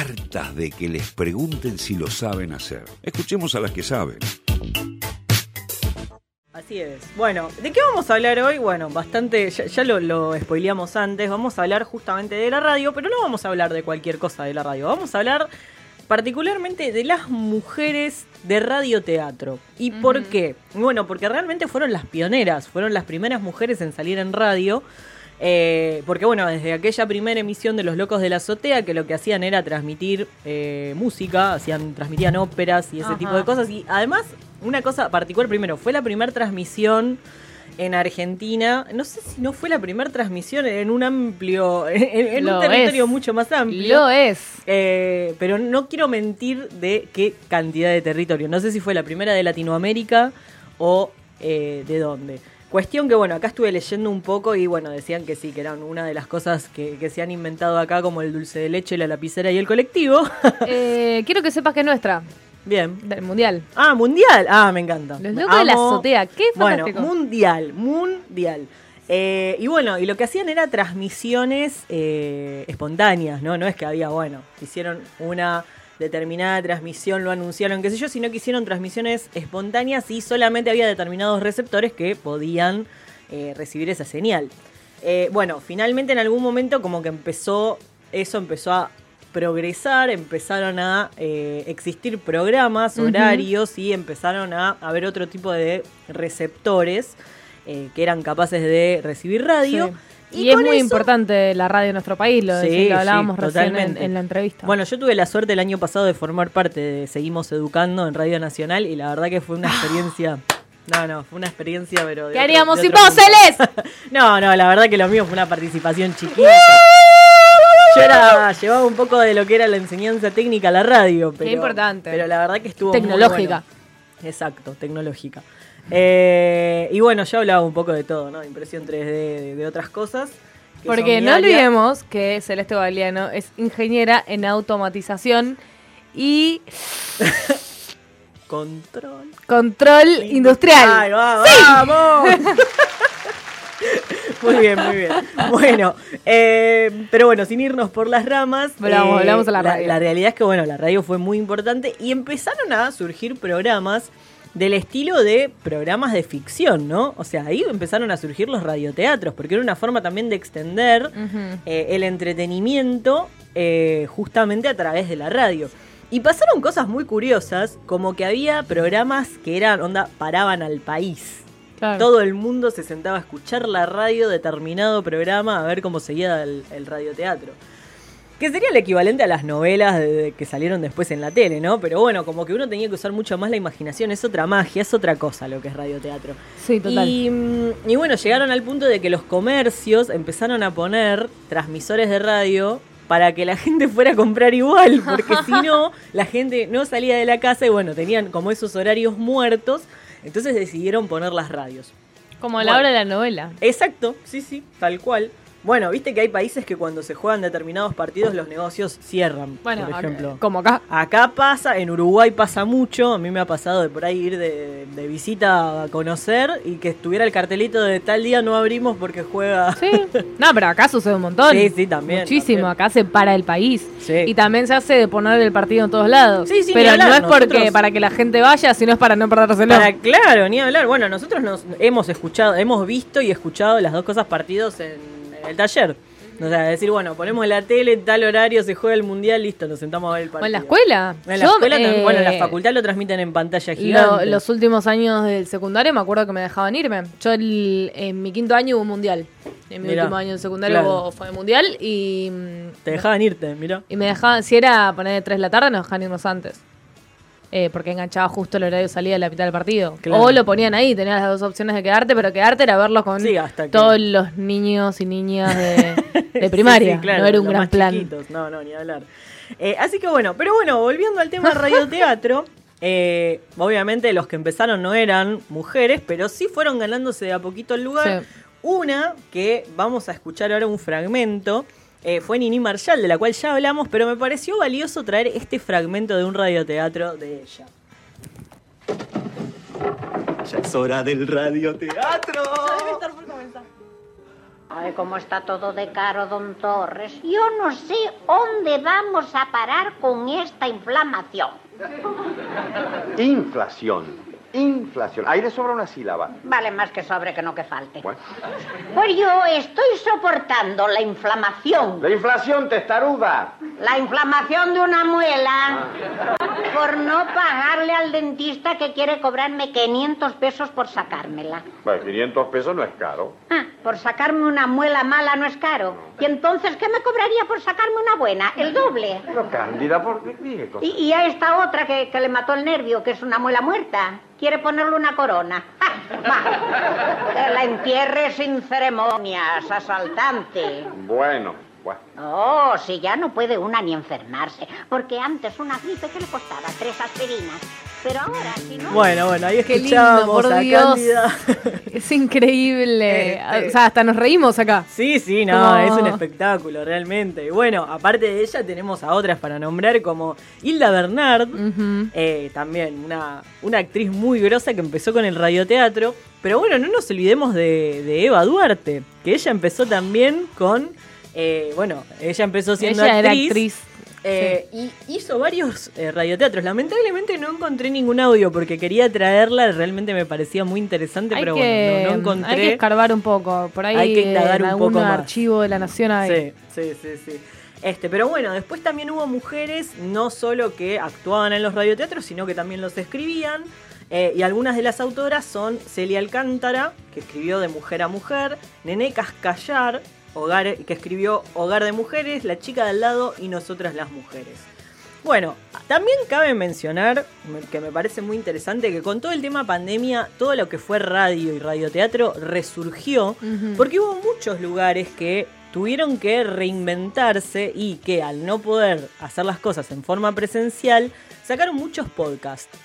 hartas de que les pregunten si lo saben hacer. Escuchemos a las que saben. Así es. Bueno, ¿de qué vamos a hablar hoy? Bueno, bastante, ya, lo, lo spoileamos antes, vamos a hablar justamente de la radio, pero no vamos a hablar de cualquier cosa de la radio, vamos a hablar particularmente de las mujeres de radioteatro. ¿Y por qué? Bueno, porque realmente fueron las pioneras, fueron las primeras mujeres en salir en radio. Eh, porque bueno, desde aquella primera emisión de Los Locos de la Azotea, que lo que hacían era transmitir eh, música, hacían, transmitían óperas y ese tipo de cosas. Y además, una cosa particular primero, fue la primera transmisión en Argentina, no sé si no fue la primera transmisión en un amplio, en, un territorio mucho más amplio. Lo es. Eh, pero no quiero mentir de qué cantidad de territorio. No sé si fue la primera de Latinoamérica o eh, de dónde. Cuestión que, bueno, acá estuve leyendo un poco y, bueno, decían que sí, que eran una de las cosas que, se han inventado acá, como el dulce de leche, la lapicera y el colectivo. Eh, quiero que sepas que es nuestra. Bien. Del mundial. Ah, mundial. Ah, me encanta. Los locos de la azotea. Qué Bueno, mundial, mundial. Eh, y bueno, y lo que hacían era transmisiones eh, espontáneas, ¿no? No es que había, bueno, hicieron una determinada transmisión, lo anunciaron, qué sé yo, sino que hicieron transmisiones espontáneas y solamente había determinados receptores que podían eh, recibir esa señal. bueno, finalmente en algún momento como que empezó, eso empezó a progresar, empezaron a eh, existir programas, horarios y empezaron a haber otro tipo de receptores eh, que eran capaces de recibir radio. Y, es muy importante la radio en nuestro país, lo, hablábamos recién en, la entrevista. Bueno, yo tuve la suerte el año pasado de formar parte de Seguimos Educando en Radio Nacional y la verdad que fue una experiencia... No, no, fue una experiencia, pero... ¿Qué haríamos sin vos, no, no, la verdad que lo mío fue una participación chiquita. Yo era, llevaba un poco de lo que era la enseñanza técnica a la radio. Pero, Qué importante. Pero la verdad que estuvo Tecnológica. Exacto, tecnológica. Eh, y bueno, yo hablaba un poco de todo, ¿no? Impresión 3D, de, otras cosas. Porque no olvidemos que Celeste Galeano es ingeniera en automatización y... Control. Control industrial. ¡Ay, vamos! Muy bien, muy bien. Bueno, eh, pero bueno, sin irnos por las ramas. Volvamos, eh, a la radio. La, realidad es que, bueno, la radio fue muy importante y empezaron a surgir programas del estilo de programas de ficción, ¿no? O sea, ahí empezaron a surgir los radioteatros, porque era una forma también de extender eh, el entretenimiento justamente a través de la radio. Y pasaron cosas muy curiosas, como que había programas que eran, onda, paraban al país. Todo el mundo se sentaba a escuchar la radio, determinado programa, a ver cómo seguía el, radioteatro. Que sería el equivalente a las novelas que salieron después en la tele, ¿no? Pero bueno, como que uno tenía que usar mucho más la imaginación, es otra magia, es otra cosa lo que es radioteatro. Sí, total. Y, y bueno, llegaron al punto de que los comercios empezaron a poner transmisores de radio para que la gente fuera a comprar igual, porque si no, la gente no salía de la casa y bueno, tenían como esos horarios muertos entonces decidieron poner las radios. Como a la hora de la novela. Exacto, sí, sí, tal cual. Bueno, viste que hay países que cuando se juegan determinados partidos los negocios cierran, bueno, por ejemplo. como acá. Acá pasa, en Uruguay pasa mucho, a mí me ha pasado de por ahí ir de, visita a conocer y que estuviera el cartelito de tal día no abrimos porque juega. Sí, no, pero acá sucede un montón. Sí, sí, también. Muchísimo, acá se para el país. Sí. Y también se hace de poner el partido en todos lados. Sí, sí, Pero no es porque para que la gente vaya, sino es para no perdérselo. Para, claro, ni hablar. Bueno, nosotros nos hemos escuchado, hemos visto y escuchado las dos cosas partidos en el taller. O sea, decir, bueno, ponemos la tele, en tal horario se juega el mundial, listo, nos sentamos a ver el partido. ¿O en la escuela? En la escuela bueno, en la eh, facultad lo transmiten en pantalla gigante. los últimos años del secundario me acuerdo que me dejaban irme. Yo en mi quinto año hubo un mundial. En mi último año del secundario fue mundial y... Te dejaban irte, mira. Y me dejaban, si era poner de 3 de la tarde, nos dejaban irnos antes. Eh, porque enganchaba justo el horario de salida de la mitad del partido. O lo ponían ahí, tenías las dos opciones de quedarte, pero quedarte era verlos con todos los niños y niñas de, primaria. no era un gran plan. No, no, ni hablar. Eh, así que bueno, pero bueno, volviendo al tema radioteatro, eh, obviamente los que empezaron no eran mujeres, pero sí fueron ganándose de a poquito el lugar. Una que vamos a escuchar ahora un fragmento eh, fue Nini Marshall, de la cual ya hablamos, pero me pareció valioso traer este fragmento de un radioteatro de ella. Ya es hora del radioteatro. Ay, cómo está todo de caro, don Torres. Yo no sé dónde vamos a parar con esta inflamación. Inflación. Inflación. Ahí le sobra una sílaba. Vale más que sobre que no que falte. Pues yo estoy soportando la inflamación. La inflación, testaruda. La inflamación de una muela. Ah. Por no pagarle al dentista que quiere cobrarme 500 pesos por sacármela. Bueno, 500 pesos no es caro. Ah, por sacarme una muela mala no es caro. ¿Y entonces qué me cobraría por sacarme una buena? El doble. Pero Cándida, ¿por qué? Y, y a esta otra que, que le mató el nervio, que es una muela muerta quiere ponerle una corona. Que la entierre sin ceremonias, asaltante. Bueno, bueno. Oh, si ya no puede una ni enfermarse, porque antes una gripe que le costaba tres aspirinas pero ahora, si no. Bueno, bueno, ahí escuchamos lindo, por Dios. Es increíble. Este, o sea, hasta nos reímos acá. Sí, sí, no, es un espectáculo, realmente. Y bueno, aparte de ella, tenemos a otras para nombrar, como Hilda Bernard, eh, también una, una actriz muy grosa que empezó con el radioteatro. Pero bueno, no nos olvidemos de, Eva Duarte, que ella empezó también con. Eh, bueno, ella empezó siendo ella Era actriz eh, y hizo varios eh, radioteatros. Lamentablemente no encontré ningún audio porque quería traerla. Realmente me parecía muy interesante, pero bueno, no, encontré. Hay que escarbar un poco. Por ahí hay que indagar un poco más. archivo de la Nación Sí, sí, sí, sí. Este, pero bueno, después también hubo mujeres, no solo que actuaban en los radioteatros, sino que también los escribían. Eh, y algunas de las autoras son Celia Alcántara, que escribió De Mujer a Mujer, Nené Cascallar, Hogar, que escribió Hogar de Mujeres, La chica del lado y Nosotras las Mujeres. Bueno, también cabe mencionar, que me parece muy interesante, que con todo el tema pandemia, todo lo que fue radio y radioteatro resurgió, porque hubo muchos lugares que tuvieron que reinventarse y que al no poder hacer las cosas en forma presencial, sacaron muchos podcasts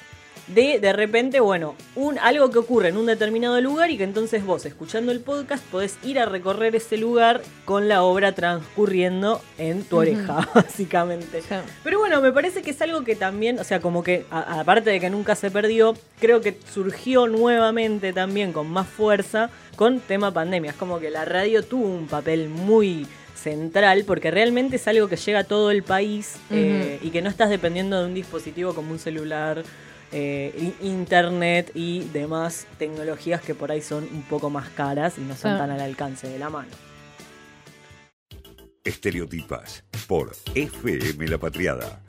de de repente, bueno, un, algo que ocurre en un determinado lugar y que entonces vos, escuchando el podcast, podés ir a recorrer ese lugar con la obra transcurriendo en tu oreja, básicamente. Pero bueno, me parece que es algo que también, o sea, como que, aparte de que nunca se perdió, creo que surgió nuevamente también con más fuerza con tema pandemia. Es como que la radio tuvo un papel muy central porque realmente es algo que llega a todo el país eh, y que no estás dependiendo de un dispositivo como un celular eh, internet y demás tecnologías que por ahí son un poco más caras y no son tan al alcance de la mano. Estereotipas por FM La Patriada.